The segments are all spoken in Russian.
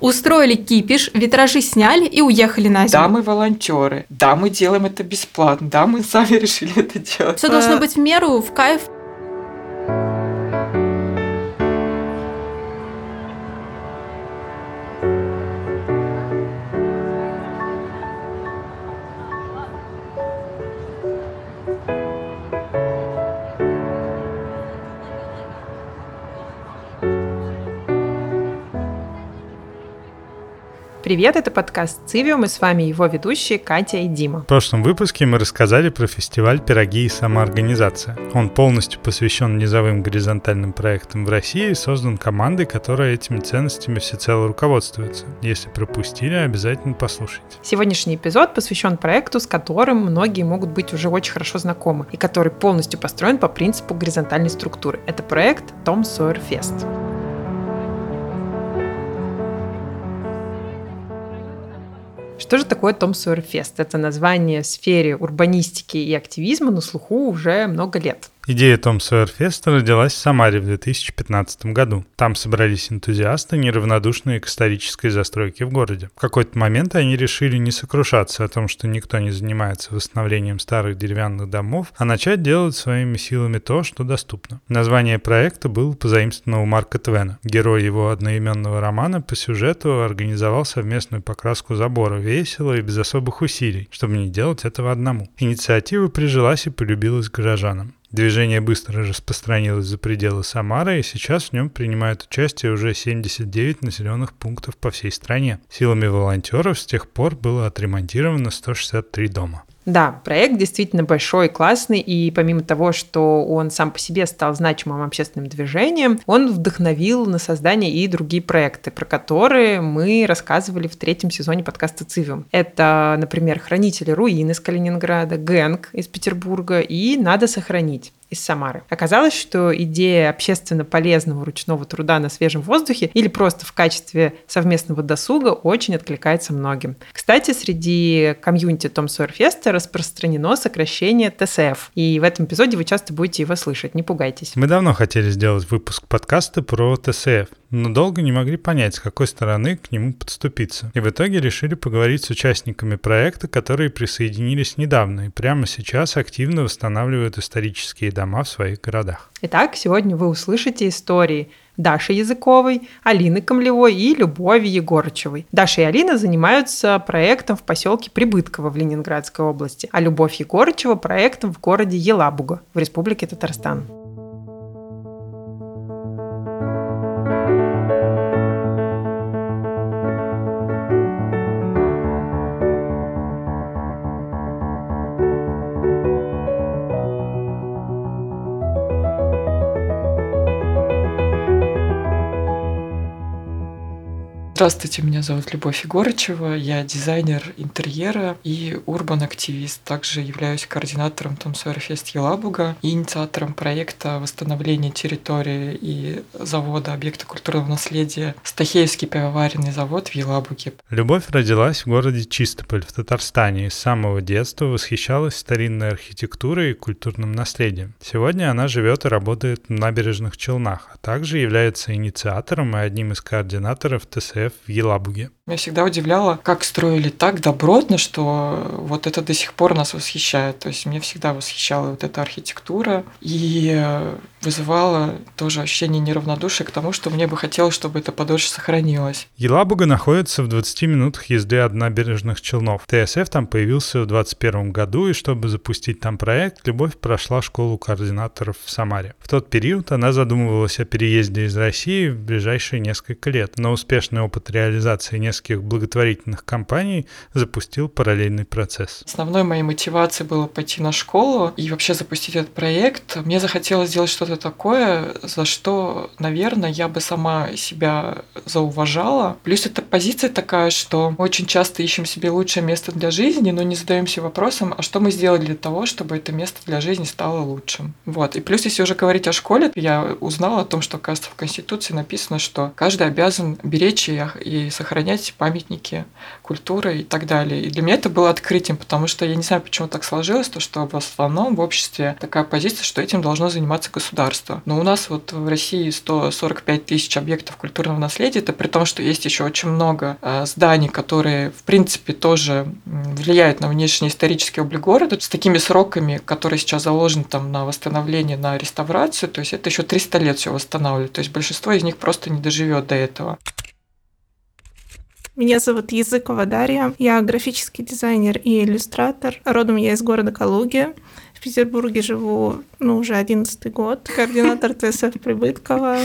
Устроили кипиш, витражи сняли и уехали на зиму. Да, мы волонтеры. Да, мы делаем это бесплатно. Да, мы сами решили это делать. Все должно быть в меру, в кайф. Привет, это подкаст «Цивиум» и с вами его ведущие Катя и Дима. В прошлом выпуске мы рассказали про фестиваль «Пироги и самоорганизация». Он полностью посвящен низовым горизонтальным проектам в России и создан командой, которая этими ценностями всецело руководствуется. Если пропустили, обязательно послушайте. Сегодняшний эпизод посвящен проекту, с которым многие могут быть уже очень хорошо знакомы и который полностью построен по принципу горизонтальной структуры. Это проект Том Сойер Фест. Что же такое Том Сойер? Это название в сфере урбанистики и активизма на слуху уже много лет. Идея Том Сойер Феста родилась в Самаре в 2015 году. Там собрались энтузиасты, неравнодушные к исторической застройке в городе. В какой-то момент они решили не сокрушаться о том, что никто не занимается восстановлением старых деревянных домов, а начать делать своими силами то, что доступно. Название проекта было позаимствовано у Марка Твена. Герой его одноименного романа по сюжету организовал совместную покраску забора весело и без особых усилий, чтобы не делать этого одному. Инициатива прижилась и полюбилась горожанам. Движение быстро распространилось за пределы Самары, и сейчас в нем принимают участие уже 79 населенных пунктов по всей стране. Силами волонтеров с тех пор было отремонтировано 163 дома. Да, проект действительно большой классный, и помимо того, что он сам по себе стал значимым общественным движением, он вдохновил на создание и другие проекты, про которые мы рассказывали в третьем сезоне подкаста «Цивиум». Это, например, «Хранители руин» из Калининграда, «Гэнг» из Петербурга и «Надо сохранить» из Самары. Оказалось, что идея общественно полезного ручного труда на свежем воздухе или просто в качестве совместного досуга очень откликается многим. Кстати, среди комьюнити Том Сойер Феста распространено сокращение ТСФ, и в этом эпизоде вы часто будете его слышать, не пугайтесь. Мы давно хотели сделать выпуск подкаста про ТСФ, но долго не могли понять, с какой стороны к нему подступиться. И в итоге решили поговорить с участниками проекта, которые присоединились недавно и прямо сейчас активно восстанавливают исторические дома в своих городах. Итак, сегодня вы услышите истории Даши Языковой, Алины Камлевой и Любови Егорычевой. Даша и Алина занимаются проектом в поселке Прибытково в Ленинградской области, а Любовь Егорычева проектом в городе Елабуга в Республике Татарстан. Здравствуйте, меня зовут Любовь Егорычева, я дизайнер интерьера и урбан-активист. Также являюсь координатором Том Фест Елабуга и инициатором проекта восстановления территории и завода объекта культурного наследия Стахеевский пивоваренный завод в Елабуге. Любовь родилась в городе Чистополь в Татарстане и с самого детства восхищалась старинной архитектурой и культурным наследием. Сегодня она живет и работает в набережных Челнах, а также является инициатором и одним из координаторов ТСФ в Елабуге. Меня всегда удивляло, как строили так добротно, что вот это до сих пор нас восхищает. То есть мне всегда восхищала вот эта архитектура и вызывала тоже ощущение неравнодушия к тому, что мне бы хотелось, чтобы это подольше сохранилось. Елабуга находится в 20 минутах езды от набережных Челнов. ТСФ там появился в 2021 году, и чтобы запустить там проект, Любовь прошла школу координаторов в Самаре. В тот период она задумывалась о переезде из России в ближайшие несколько лет, но успешный опыт реализации нескольких нескольких благотворительных компаний запустил параллельный процесс. Основной моей мотивацией было пойти на школу и вообще запустить этот проект. Мне захотелось сделать что-то такое, за что, наверное, я бы сама себя зауважала. Плюс это позиция такая, что мы очень часто ищем себе лучшее место для жизни, но не задаемся вопросом, а что мы сделали для того, чтобы это место для жизни стало лучшим. Вот. И плюс, если уже говорить о школе, я узнала о том, что, кажется, в Конституции написано, что каждый обязан беречь и сохранять эти памятники культуры и так далее. И для меня это было открытием, потому что я не знаю, почему так сложилось, то, что в основном в обществе такая позиция, что этим должно заниматься государство. Но у нас вот в России 145 тысяч объектов культурного наследия, это при том, что есть еще очень много э, зданий, которые, в принципе, тоже влияют на внешний исторический облик города с такими сроками, которые сейчас заложены там на восстановление, на реставрацию, то есть это еще 300 лет все восстанавливать. То есть большинство из них просто не доживет до этого. Меня зовут Языкова Дарья. Я графический дизайнер и иллюстратор. Родом я из города Калуги. В Петербурге живу ну, уже одиннадцатый год. Координатор ТСФ Прибыткова,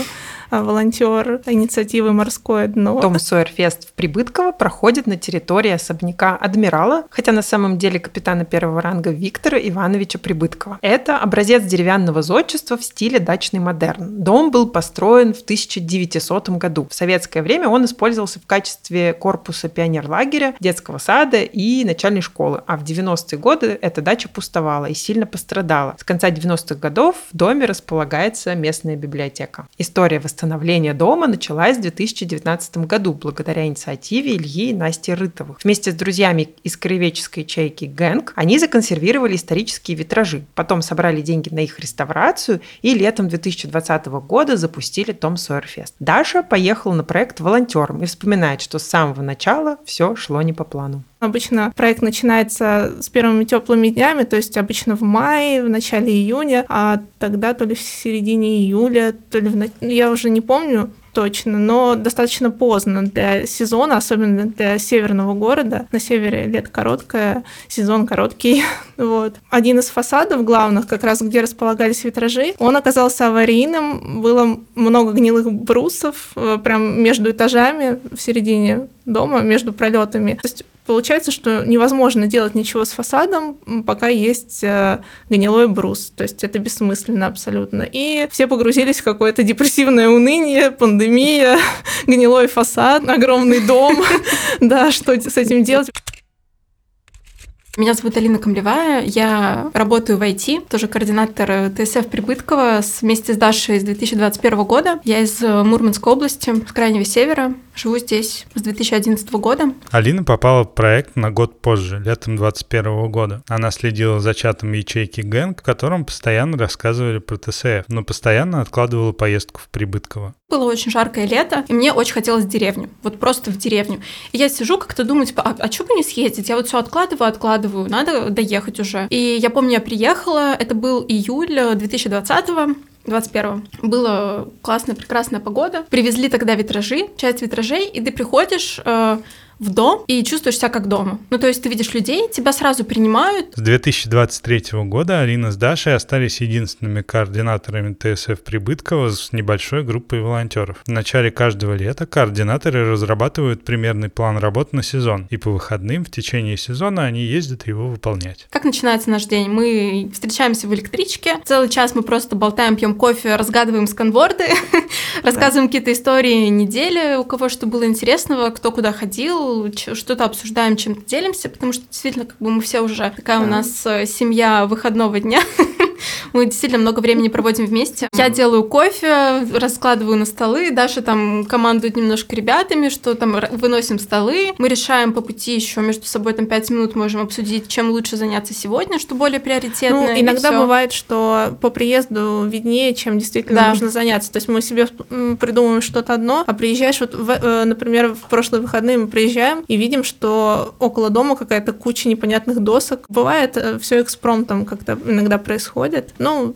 волонтер инициативы «Морское дно». Том Сойерфест в Прибытково проходит на территории особняка Адмирала, хотя на самом деле капитана первого ранга Виктора Ивановича Прибыткова. Это образец деревянного зодчества в стиле дачный модерн. Дом был построен в 1900 году. В советское время он использовался в качестве корпуса пионерлагеря, детского сада и начальной школы. А в 90-е годы эта дача пустовала и сильно пострадала. С конца 90-х годов в доме располагается местная библиотека. История восстановления дома началась в 2019 году благодаря инициативе Ильи и Насти Рытовых. Вместе с друзьями из краеведческой ячейки «Гэнг» они законсервировали исторические витражи, потом собрали деньги на их реставрацию и летом 2020 года запустили Том Сойерфест. Даша поехала на проект волонтером и вспоминает, что с самого начала все шло не по плану. Обычно проект начинается с первыми теплыми днями, то есть обычно в мае, в начале июня, а тогда то ли в середине июля, то ли в... я уже не помню, точно, но достаточно поздно для сезона, особенно для северного города. На севере лето короткое, сезон короткий. вот. Один из фасадов главных, как раз где располагались витражи, он оказался аварийным, было много гнилых брусов э, прям между этажами в середине дома, между пролетами. То есть Получается, что невозможно делать ничего с фасадом, пока есть э, гнилой брус. То есть это бессмысленно абсолютно. И все погрузились в какое-то депрессивное уныние, пандемия, гнилой фасад, огромный дом. Да, что с этим делать? Меня зовут Алина Камлевая, я работаю в IT, тоже координатор ТСФ Прибыткова вместе с Дашей с 2021 года. Я из Мурманской области, с крайнего севера, живу здесь с 2011 года. Алина попала в проект на год позже, летом 2021 года. Она следила за чатом ячейки Гэнг, в котором постоянно рассказывали про ТСФ, но постоянно откладывала поездку в Прибытково. Было очень жаркое лето, и мне очень хотелось в деревню, вот просто в деревню. И я сижу как-то думаю, типа, а, а что бы не съездить? Я вот все откладываю, откладываю, надо доехать уже. И я помню, я приехала, это был июль 2020 -го. 21 Была классная, прекрасная погода. Привезли тогда витражи, часть витражей, и ты приходишь, э, в дом и чувствуешь себя как дома. Ну, то есть ты видишь людей, тебя сразу принимают. С 2023 года Алина с Дашей остались единственными координаторами ТСФ Прибыткова с небольшой группой волонтеров. В начале каждого лета координаторы разрабатывают примерный план работ на сезон, и по выходным в течение сезона они ездят его выполнять. Как начинается наш день? Мы встречаемся в электричке, целый час мы просто болтаем, пьем кофе, разгадываем сканворды, рассказываем какие-то истории недели, у кого что было интересного, кто куда ходил, что-то обсуждаем, чем-то делимся, потому что действительно как бы мы все уже такая у нас э, семья выходного дня. Мы действительно много времени проводим вместе. Я делаю кофе, раскладываю на столы, Даша там командует немножко ребятами, что там выносим столы. Мы решаем по пути еще между собой там пять минут можем обсудить, чем лучше заняться сегодня, что более приоритетно. Ну, иногда бывает, что по приезду виднее, чем действительно да. нужно заняться. То есть мы себе придумываем что-то одно, а приезжаешь, вот, в, э, например, в прошлые выходные мы приезжаем и видим, что около дома какая-то куча непонятных досок. Бывает э, все экспромтом как-то иногда происходит. Ну,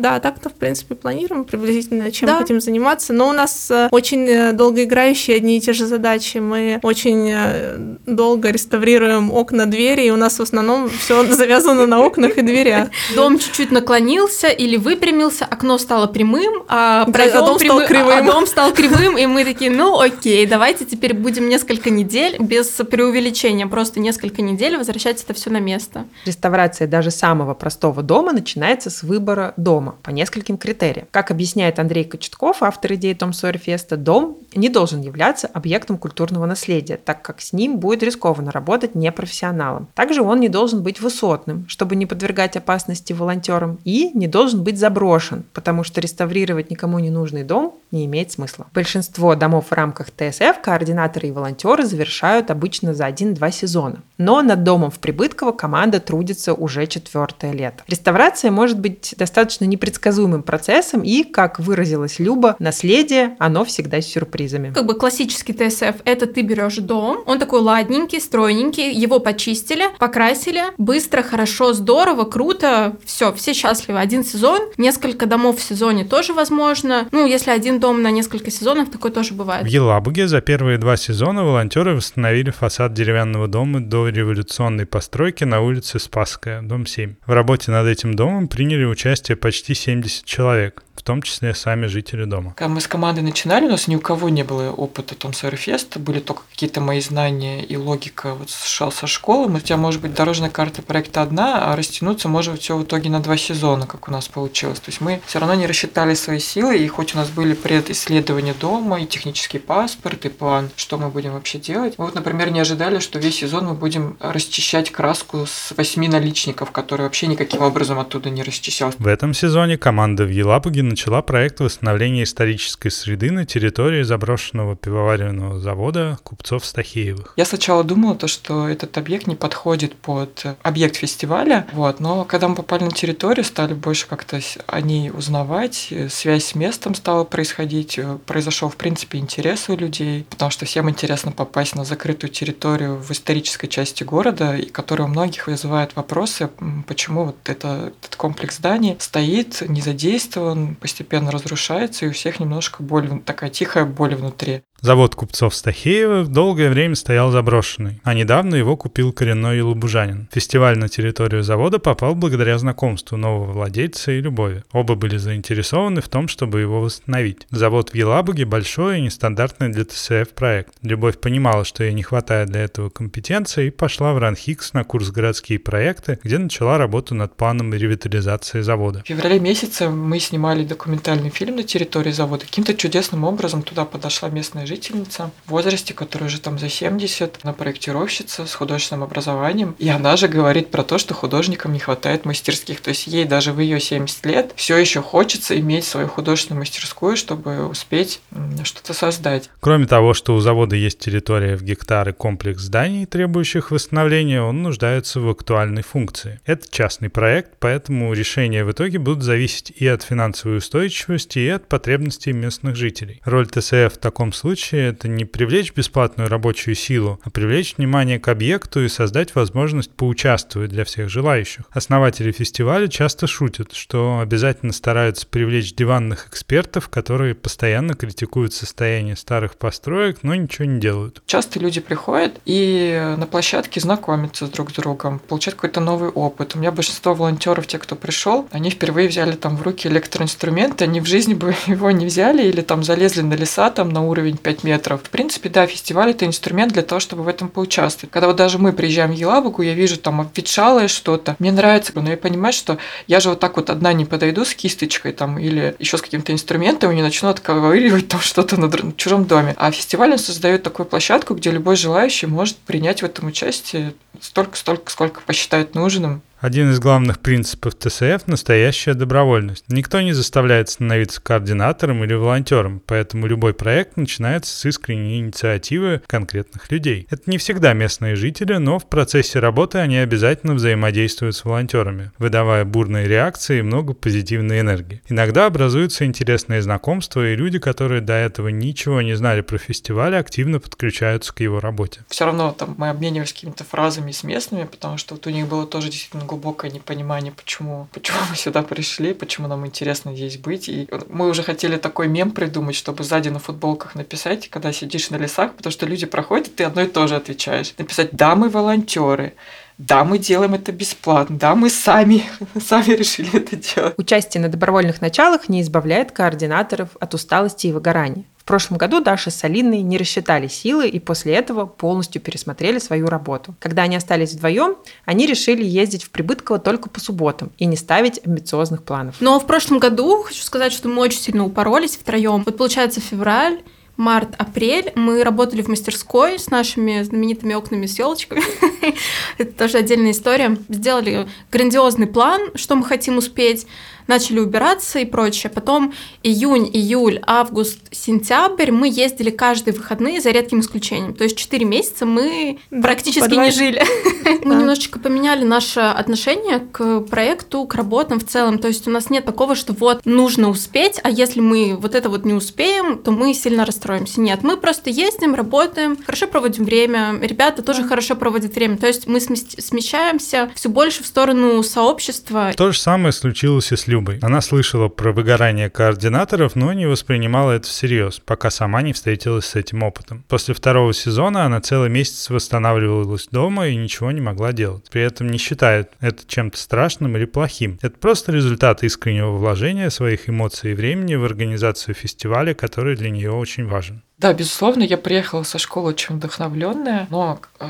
да, так-то, в принципе, планируем приблизительно, чем да. хотим заниматься. Но у нас э, очень э, долгоиграющие одни и те же задачи. Мы очень э, долго реставрируем окна, двери, и у нас в основном все завязано на окнах и дверях. Дом чуть-чуть наклонился или выпрямился, окно стало прямым, а, да, а дом стал кривым. А дом стал кривым, и мы такие, ну окей, давайте теперь будем несколько недель без преувеличения, просто несколько недель возвращать это все на место. Реставрация даже самого простого дома начинается с выбора дома дома по нескольким критериям. Как объясняет Андрей Кочетков, автор идеи Том Сойер Феста, дом не должен являться объектом культурного наследия, так как с ним будет рискованно работать непрофессионалом. Также он не должен быть высотным, чтобы не подвергать опасности волонтерам, и не должен быть заброшен, потому что реставрировать никому не нужный дом не имеет смысла. Большинство домов в рамках ТСФ координаторы и волонтеры завершают обычно за 1-2 сезона. Но над домом в Прибытково команда трудится уже четвертое лето. Реставрация может быть достаточно непредсказуемым процессом, и, как выразилась Люба, наследие, оно всегда с сюрпризами. Как бы классический ТСФ – это ты берешь дом, он такой ладненький, стройненький, его почистили, покрасили, быстро, хорошо, здорово, круто, все, все счастливы. Один сезон, несколько домов в сезоне тоже возможно. Ну, если один дом на несколько сезонов, такое тоже бывает. В Елабуге за первые два сезона волонтеры восстановили фасад деревянного дома до революционной постройки на улице Спасская, дом 7. В работе над этим домом приняли участие почти 70 человек в том числе сами жители дома. Когда мы с командой начинали, у нас ни у кого не было опыта Том Сойерфеста, были только какие-то мои знания и логика вот со школы. У тебя может быть дорожная карта проекта одна, а растянуться может все в итоге на два сезона, как у нас получилось. То есть мы все равно не рассчитали свои силы, и хоть у нас были предисследования дома, и технический паспорт, и план, что мы будем вообще делать. Мы вот, например, не ожидали, что весь сезон мы будем расчищать краску с восьми наличников, которые вообще никаким образом оттуда не расчищалась. В этом сезоне команда в Елабуге начала проект восстановления исторической среды на территории заброшенного пивоваренного завода купцов Стахеевых. Я сначала думала, то, что этот объект не подходит под объект фестиваля, вот, но когда мы попали на территорию, стали больше как-то о ней узнавать, связь с местом стала происходить, произошел, в принципе, интерес у людей, потому что всем интересно попасть на закрытую территорию в исторической части города, и которая у многих вызывает вопросы, почему вот это, этот комплекс зданий стоит, не задействован, постепенно разрушается, и у всех немножко боль, такая тихая боль внутри. Завод купцов Стахеевых долгое время стоял заброшенный, а недавно его купил коренной елабужанин. Фестиваль на территорию завода попал благодаря знакомству нового владельца и Любови. Оба были заинтересованы в том, чтобы его восстановить. Завод в Елабуге большой и нестандартный для ТСФ проект. Любовь понимала, что ей не хватает для этого компетенции и пошла в Ранхикс на курс «Городские проекты», где начала работу над планом ревитализации завода. В феврале месяце мы снимали документальный фильм на территории завода. Каким-то чудесным образом туда подошла местная жительница в возрасте, которая уже там за 70, она проектировщица с художественным образованием, и она же говорит про то, что художникам не хватает мастерских, то есть ей даже в ее 70 лет все еще хочется иметь свою художественную мастерскую, чтобы успеть что-то создать. Кроме того, что у завода есть территория в гектары комплекс зданий, требующих восстановления, он нуждается в актуальной функции. Это частный проект, поэтому решения в итоге будут зависеть и от финансовой устойчивости, и от потребностей местных жителей. Роль ТСФ в таком случае случае это не привлечь бесплатную рабочую силу, а привлечь внимание к объекту и создать возможность поучаствовать для всех желающих. Основатели фестиваля часто шутят, что обязательно стараются привлечь диванных экспертов, которые постоянно критикуют состояние старых построек, но ничего не делают. Часто люди приходят и на площадке знакомятся друг с другом, получают какой-то новый опыт. У меня большинство волонтеров, те, кто пришел, они впервые взяли там в руки электроинструменты, они в жизни бы его не взяли или там залезли на леса там на уровень 5 метров. В принципе, да, фестиваль это инструмент для того, чтобы в этом поучаствовать. Когда вот даже мы приезжаем в Елабугу, я вижу там обветшалое что-то, мне нравится, но я понимаю, что я же вот так вот одна не подойду с кисточкой там или еще с каким-то инструментом и не начну отковыривать там что-то на чужом доме. А фестиваль создает такую площадку, где любой желающий может принять в этом участие столько, столько, сколько посчитает нужным. Один из главных принципов ТСФ – настоящая добровольность. Никто не заставляет становиться координатором или волонтером, поэтому любой проект начинается с искренней инициативы конкретных людей. Это не всегда местные жители, но в процессе работы они обязательно взаимодействуют с волонтерами, выдавая бурные реакции и много позитивной энергии. Иногда образуются интересные знакомства, и люди, которые до этого ничего не знали про фестиваль, активно подключаются к его работе. Все равно там мы обменивались какими-то фразами с местными, потому что вот у них было тоже действительно глубокое непонимание, почему, почему мы сюда пришли, почему нам интересно здесь быть. И мы уже хотели такой мем придумать, чтобы сзади на футболках написать, когда сидишь на лесах, потому что люди проходят, и ты одно и то же отвечаешь. Написать «Да, мы волонтеры», да, мы делаем это бесплатно, да, мы сами, сами решили это делать. Участие на добровольных началах не избавляет координаторов от усталости и выгорания. В прошлом году Даша с Алиной не рассчитали силы и после этого полностью пересмотрели свою работу. Когда они остались вдвоем, они решили ездить в Прибытково только по субботам и не ставить амбициозных планов. Но в прошлом году, хочу сказать, что мы очень сильно упоролись втроем. Вот получается февраль, март, апрель мы работали в мастерской с нашими знаменитыми окнами с елочками. Это тоже отдельная история. Сделали грандиозный план, что мы хотим успеть начали убираться и прочее. Потом июнь, июль, август, сентябрь мы ездили каждые выходные за редким исключением. То есть 4 месяца мы да, практически не жили. Мы немножечко поменяли наше отношение к проекту, к работам в целом. То есть у нас нет такого, что вот нужно успеть, а если мы вот это вот не успеем, то мы сильно расстроимся. Нет, мы просто ездим, работаем, хорошо проводим время, ребята тоже хорошо проводят время. То есть мы смещаемся все больше в сторону сообщества. То же самое случилось и с Любой. Она слышала про выгорание координаторов, но не воспринимала это всерьез, пока сама не встретилась с этим опытом. После второго сезона она целый месяц восстанавливалась дома и ничего не могла делать. При этом не считает это чем-то страшным или плохим. Это просто результат искреннего вложения своих эмоций и времени в организацию фестиваля, который для нее очень важен. Да, безусловно, я приехала со школы очень вдохновленная, но э,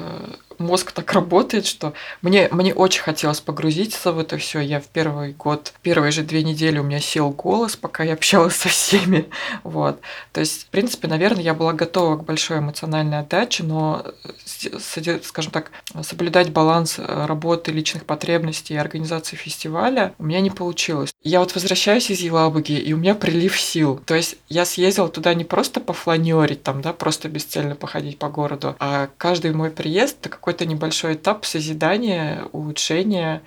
мозг так работает, что мне, мне очень хотелось погрузиться в это все. Я в первый год, первые же две недели у меня сел голос, пока я общалась со всеми. Вот. То есть, в принципе, наверное, я была готова к большой эмоциональной отдаче, но, скажем так, соблюдать баланс э, работы, личных потребностей и организации фестиваля у меня не получилось. Я вот возвращаюсь из Елабуги, и у меня прилив сил. То есть я съездила туда не просто пофланерить, там, да, просто бесцельно походить по городу, а каждый мой приезд — это какой какой-то небольшой этап созидания, улучшения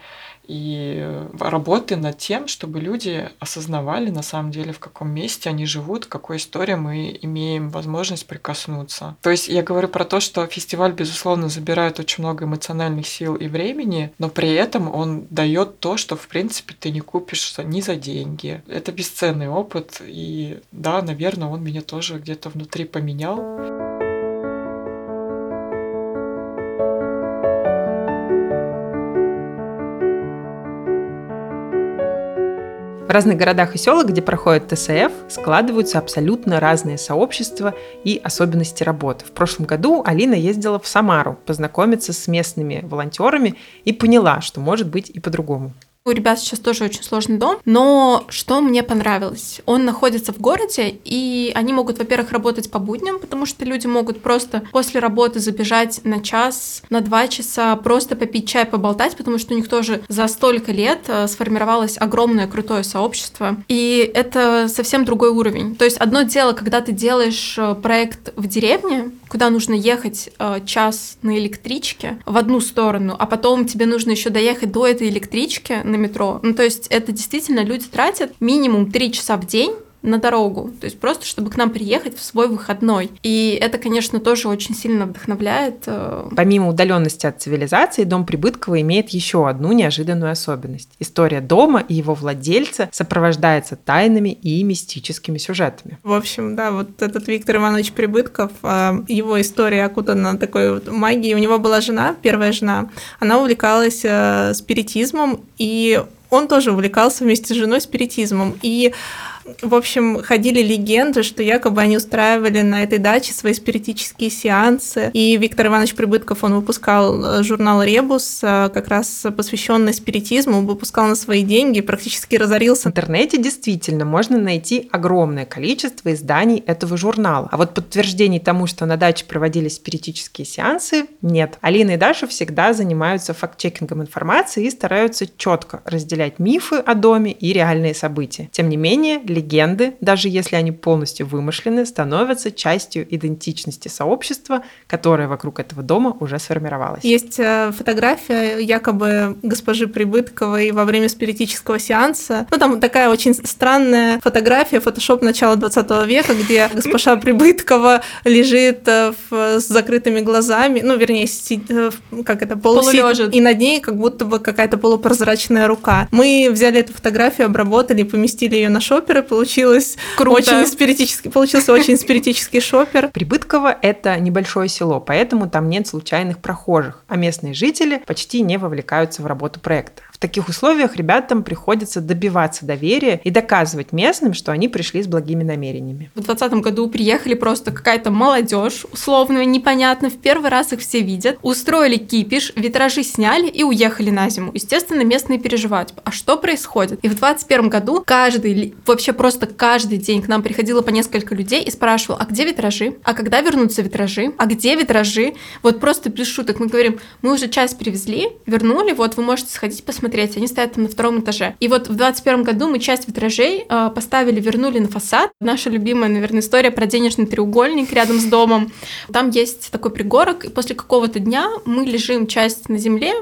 и работы над тем, чтобы люди осознавали на самом деле, в каком месте они живут, какой истории мы имеем возможность прикоснуться. То есть я говорю про то, что фестиваль, безусловно, забирает очень много эмоциональных сил и времени, но при этом он дает то, что, в принципе, ты не купишь ни за деньги. Это бесценный опыт, и да, наверное, он меня тоже где-то внутри поменял. В разных городах и селах, где проходит ТСФ, складываются абсолютно разные сообщества и особенности работы. В прошлом году Алина ездила в Самару познакомиться с местными волонтерами и поняла, что может быть и по-другому. У ребят сейчас тоже очень сложный дом, но что мне понравилось? Он находится в городе, и они могут, во-первых, работать по будням, потому что люди могут просто после работы забежать на час, на два часа, просто попить чай, поболтать, потому что у них тоже за столько лет э, сформировалось огромное крутое сообщество, и это совсем другой уровень. То есть одно дело, когда ты делаешь э, проект в деревне, куда нужно ехать э, час на электричке в одну сторону, а потом тебе нужно еще доехать до этой электрички на метро. Ну, то есть это действительно люди тратят минимум три часа в день на дорогу, то есть просто чтобы к нам приехать в свой выходной. И это, конечно, тоже очень сильно вдохновляет. Э, Помимо удаленности от цивилизации, дом Прибыткова имеет еще одну неожиданную особенность. История дома и его владельца сопровождается тайными и мистическими сюжетами. В общем, да, вот этот Виктор Иванович Прибытков, э, его история окутана такой вот магией. У него была жена, первая жена, она увлекалась э, спиритизмом, и он тоже увлекался вместе с женой спиритизмом. И в общем, ходили легенды, что якобы они устраивали на этой даче свои спиритические сеансы. И Виктор Иванович Прибытков, он выпускал э, журнал «Ребус», э, как раз посвященный спиритизму, выпускал на свои деньги, практически разорился. В интернете действительно можно найти огромное количество изданий этого журнала. А вот подтверждений тому, что на даче проводились спиритические сеансы, нет. Алина и Даша всегда занимаются факт-чекингом информации и стараются четко разделять мифы о доме и реальные события. Тем не менее, легенды, даже если они полностью вымышлены, становятся частью идентичности сообщества, которое вокруг этого дома уже сформировалось. Есть э, фотография якобы госпожи Прибытковой во время спиритического сеанса. Ну, там такая очень странная фотография, фотошоп начала 20 века, где госпожа Прибыткова лежит э, в, с закрытыми глазами, ну, вернее, э, как это, полусидит, и над ней как будто бы какая-то полупрозрачная рука. Мы взяли эту фотографию, обработали, поместили ее на шоперы, получилось Круто. очень спиритический, получился очень спиритический шопер. Прибытково – это небольшое село, поэтому там нет случайных прохожих, а местные жители почти не вовлекаются в работу проекта. Таких условиях ребятам приходится добиваться доверия и доказывать местным, что они пришли с благими намерениями. В 2020 году приехали просто какая-то молодежь, условно, непонятно, в первый раз их все видят, устроили кипиш, витражи сняли и уехали на зиму. Естественно, местные переживают, а что происходит? И в 2021 году каждый, вообще просто каждый день к нам приходило по несколько людей и спрашивал, а где витражи? А когда вернутся витражи? А где витражи? Вот просто без шуток мы говорим, мы уже часть привезли, вернули, вот вы можете сходить посмотреть, они стоят там на втором этаже. И вот в 2021 году мы часть витражей э, поставили, вернули на фасад. Наша любимая, наверное, история про денежный треугольник рядом с домом. Там есть такой пригорок, и после какого-то дня мы лежим часть на земле,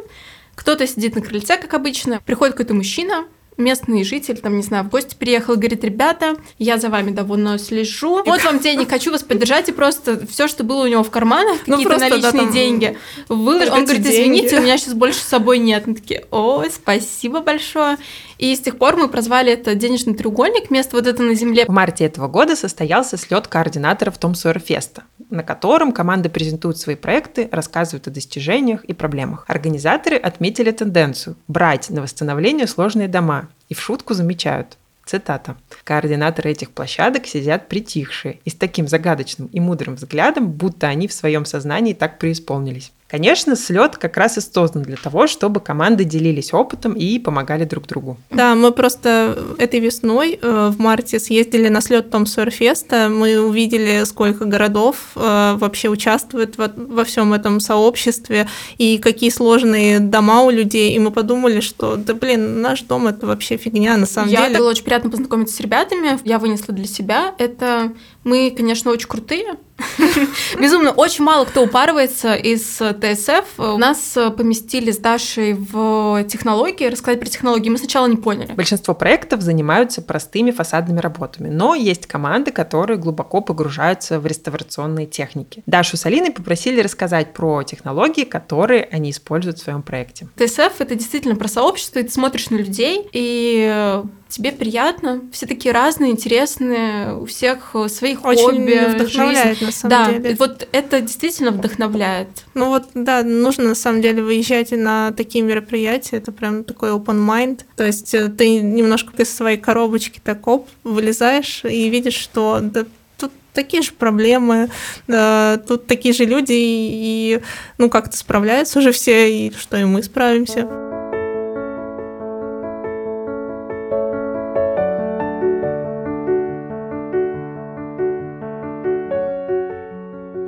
кто-то сидит на крыльце, как обычно, приходит какой-то мужчина, местный житель, там, не знаю, в гости приехал, говорит, ребята, я за вами давно слежу, вот вам денег, хочу вас поддержать, и просто все, что было у него в карманах, ну, какие-то наличные да, там... деньги, выложил. Он говорит, извините, деньги. у меня сейчас больше с собой нет. Мы такие, ой, спасибо большое. И с тех пор мы прозвали это денежный треугольник, место вот это на земле. В марте этого года состоялся слет координаторов Том Сойер Феста, на котором команды презентуют свои проекты, рассказывают о достижениях и проблемах. Организаторы отметили тенденцию брать на восстановление сложные дома и в шутку замечают. Цитата. Координаторы этих площадок сидят притихшие и с таким загадочным и мудрым взглядом, будто они в своем сознании так преисполнились. Конечно, слет как раз и создан для того, чтобы команды делились опытом и помогали друг другу. Да, мы просто этой весной э, в марте съездили на слет Том Сойерфеста. Мы увидели, сколько городов э, вообще участвует во, во всем этом сообществе и какие сложные дома у людей. И мы подумали, что да блин, наш дом это вообще фигня на самом Я деле. Было очень приятно познакомиться с ребятами. Я вынесла для себя это мы, конечно, очень крутые. Безумно, очень мало кто упарывается из ТСФ. Нас поместили с Дашей в технологии. Рассказать про технологии мы сначала не поняли. Большинство проектов занимаются простыми фасадными работами, но есть команды, которые глубоко погружаются в реставрационные техники. Дашу с Алиной попросили рассказать про технологии, которые они используют в своем проекте. ТСФ — это действительно про сообщество, и ты смотришь на людей, и тебе приятно. Все такие разные, интересные, у всех своих Очень хобби. вдохновляет, жизнь. на самом да, деле. вот это действительно вдохновляет. Ну вот, да, нужно на самом деле выезжать на такие мероприятия, это прям такой open mind. То есть э, ты немножко из своей коробочки так оп, вылезаешь и видишь, что да, тут такие же проблемы, да, тут такие же люди, и ну как-то справляются уже все, и что и мы справимся.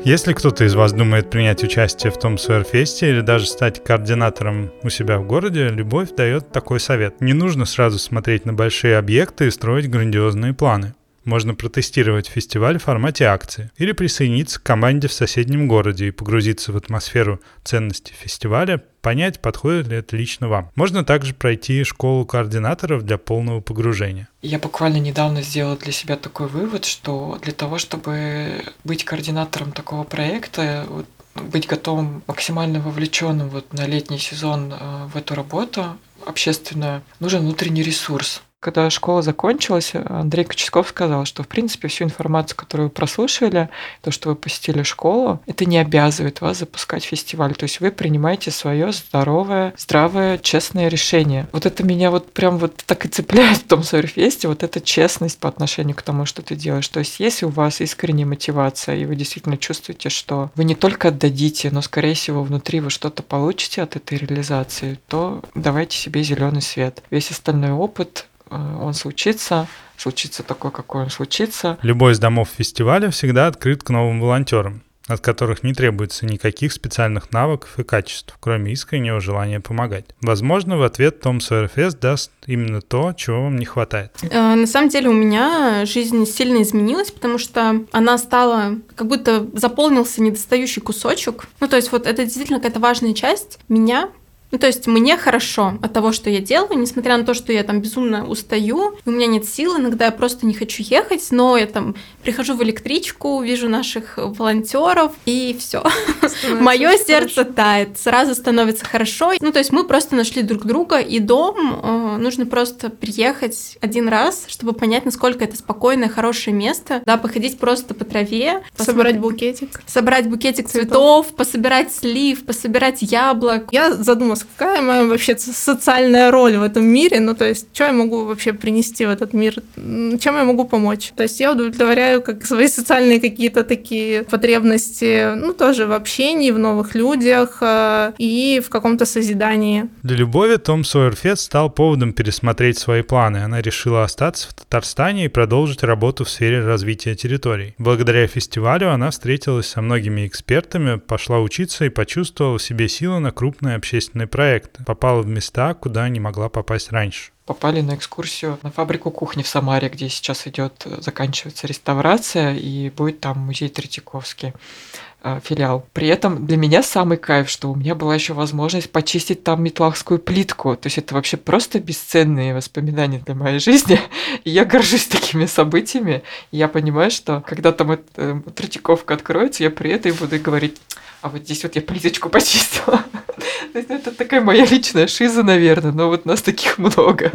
Если кто-то из вас думает принять участие в том Суэрфесте или даже стать координатором у себя в городе, Любовь дает такой совет. Не нужно сразу смотреть на большие объекты и строить грандиозные планы. Можно протестировать фестиваль в формате акции или присоединиться к команде в соседнем городе и погрузиться в атмосферу ценности фестиваля, понять, подходит ли это лично вам. Можно также пройти школу координаторов для полного погружения. Я буквально недавно сделала для себя такой вывод, что для того, чтобы быть координатором такого проекта, вот, быть готовым максимально вовлеченным вот на летний сезон э, в эту работу общественную, нужен внутренний ресурс. Когда школа закончилась, Андрей Коческов сказал, что, в принципе, всю информацию, которую вы прослушали, то, что вы посетили школу, это не обязывает вас запускать фестиваль. То есть вы принимаете свое здоровое, здравое, честное решение. Вот это меня вот прям вот так и цепляет в том Сойерфесте, вот эта честность по отношению к тому, что ты делаешь. То есть если у вас искренняя мотивация, и вы действительно чувствуете, что вы не только отдадите, но, скорее всего, внутри вы что-то получите от этой реализации, то давайте себе зеленый свет. Весь остальной опыт он случится, случится такой, какой он случится. Любой из домов фестиваля всегда открыт к новым волонтерам от которых не требуется никаких специальных навыков и качеств, кроме искреннего желания помогать. Возможно, в ответ Том Сойерфест даст именно то, чего вам не хватает. Э, на самом деле у меня жизнь сильно изменилась, потому что она стала, как будто заполнился недостающий кусочек. Ну, то есть вот это действительно какая-то важная часть меня, ну, то есть мне хорошо от того, что я делаю, несмотря на то, что я там безумно устаю, у меня нет сил, иногда я просто не хочу ехать, но я там прихожу в электричку, вижу наших волонтеров, и все. Мое сердце тает, сразу становится хорошо. Ну, то есть мы просто нашли друг друга, и дом э, нужно просто приехать один раз, чтобы понять, насколько это спокойное, хорошее место. Да, походить просто по траве. Собрать букетик. Собрать букетик цветов, пособирать слив, пособирать яблок. Я задумалась какая моя вообще социальная роль в этом мире, ну, то есть, что я могу вообще принести в этот мир, чем я могу помочь. То есть, я удовлетворяю как свои социальные какие-то такие потребности, ну, тоже в общении, в новых людях э, и в каком-то созидании. Для Любови Том Сойерфест стал поводом пересмотреть свои планы. Она решила остаться в Татарстане и продолжить работу в сфере развития территорий. Благодаря фестивалю она встретилась со многими экспертами, пошла учиться и почувствовала в себе силы на крупные общественные проекты. Попала в места, куда не могла попасть раньше попали на экскурсию на фабрику кухни в Самаре, где сейчас идет, заканчивается реставрация, и будет там музей Третьяковский. А, филиал. При этом для меня самый кайф, что у меня была еще возможность почистить там метлахскую плитку. То есть это вообще просто бесценные воспоминания для моей жизни. И я горжусь такими событиями. И я понимаю, что когда там эта э, Третьяковка откроется, я при этом буду говорить, а вот здесь вот я плиточку почистила. То есть это такая моя личная шиза, наверное, но вот нас таких много.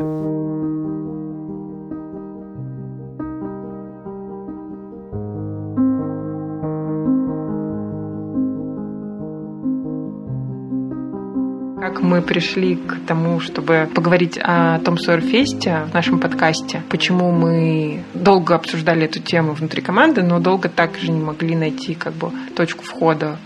как мы пришли к тому, чтобы поговорить о том Сойерфесте в нашем подкасте, почему мы долго обсуждали эту тему внутри команды, но долго также не могли найти как бы точку входа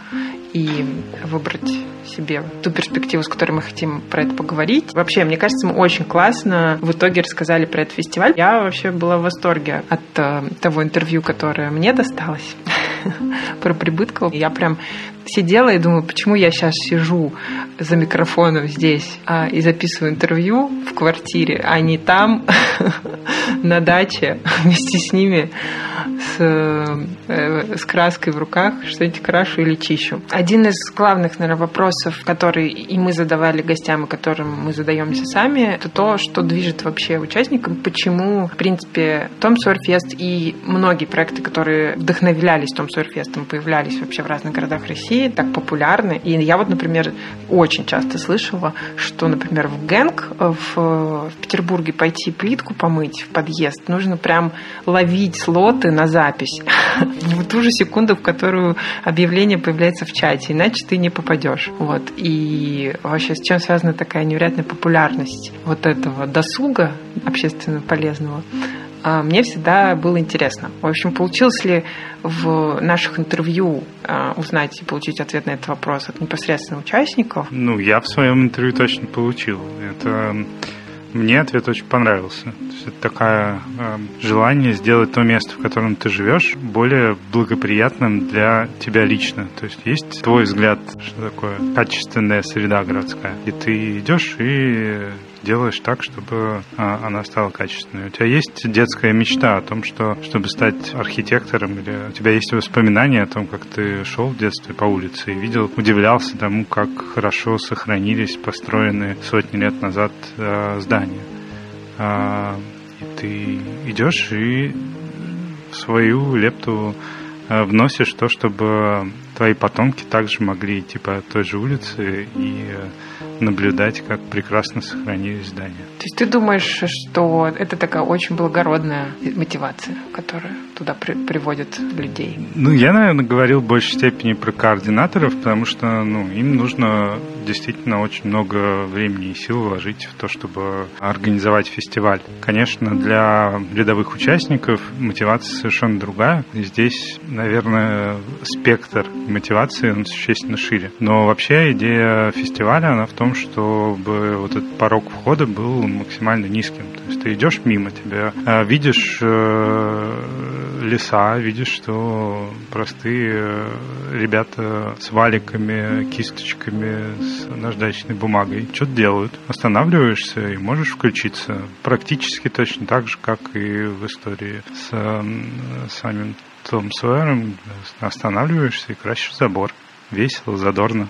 и выбрать себе ту перспективу, с которой мы хотим про это поговорить. Вообще, мне кажется, мы очень классно в итоге рассказали про этот фестиваль. Я вообще была в восторге от э, того интервью, которое мне досталось про Прибыткова. Я прям сидела и думаю, почему я сейчас сижу за микрофоном здесь а, и записываю интервью в квартире, а не там, на даче, вместе с ними, с, э, с краской в руках, что-нибудь крашу или чищу. Один из главных, наверное, вопросов, который и мы задавали гостям, и которым мы задаемся сами, это то, что движет вообще участникам, почему, в принципе, Том Сойерфест и многие проекты, которые вдохновлялись Том Сойерфестом, появлялись вообще в разных городах России, так популярны. И я вот, например, очень часто слышала, что, например, в Гэнг в, в Петербурге пойти плитку помыть в подъезд нужно прям ловить слоты на запись в ту же секунду, в которую объявление появляется в чате, иначе ты не попадешь. Вот. И вообще с чем связана такая невероятная популярность вот этого досуга общественно полезного? А, мне всегда было интересно. В общем, получилось ли в наших интервью а, узнать и получить ответ на этот вопрос от непосредственно участников? Ну, я в своем интервью точно получил. Это мне ответ очень понравился. То есть это такое э, желание сделать то место, в котором ты живешь, более благоприятным для тебя лично. То есть есть твой взгляд, что такое качественная среда городская. И ты идешь и делаешь так, чтобы а, она стала качественной. У тебя есть детская мечта о том, что чтобы стать архитектором, или у тебя есть воспоминания о том, как ты шел в детстве по улице и видел, удивлялся тому, как хорошо сохранились построенные сотни лет назад а, здания. А, и ты идешь и свою лепту вносишь то, чтобы твои потомки также могли идти по той же улице и наблюдать, как прекрасно сохранились здания. То есть ты думаешь, что это такая очень благородная мотивация, которая туда при приводит людей? Ну, я, наверное, говорил в большей степени про координаторов, потому что ну, им нужно действительно очень много времени и сил вложить в то, чтобы организовать фестиваль. Конечно, для рядовых участников мотивация совершенно другая. И здесь, наверное, спектр мотивации он существенно шире. Но вообще идея фестиваля, она в том, чтобы вот этот порог входа был максимально низким. То есть ты идешь мимо, тебя э, видишь э, леса, видишь, что простые э, ребята с валиками, кисточками, с наждачной бумагой что-то делают. Останавливаешься и можешь включиться. Практически точно так же, как и в истории с самим Том Сойером. Останавливаешься и красишь забор. Весело, задорно.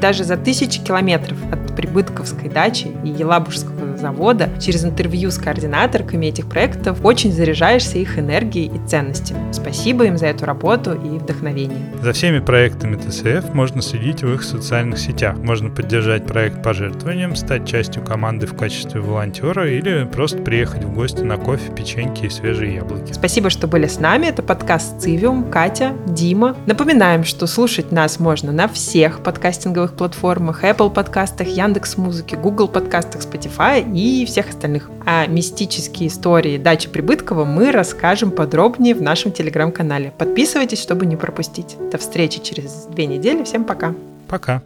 Даже за тысячи километров от Прибытковской дачи и Елабужского завода, через интервью с координаторками этих проектов очень заряжаешься их энергией и ценностями. Спасибо им за эту работу и вдохновение. За всеми проектами ТСФ можно следить в их социальных сетях. Можно поддержать проект пожертвованием, стать частью команды в качестве волонтера или просто приехать в гости на кофе, печеньки и свежие яблоки. Спасибо, что были с нами. Это подкаст «Цивиум», Катя, Дима. Напоминаем, что слушать нас можно на всех подкастинговых платформах, Apple подкастах, Яндекс Музыке, Google подкастах, Spotify и всех остальных. А мистические истории дачи Прибыткова мы расскажем подробнее в нашем телеграм-канале. Подписывайтесь, чтобы не пропустить. До встречи через две недели. Всем пока. Пока.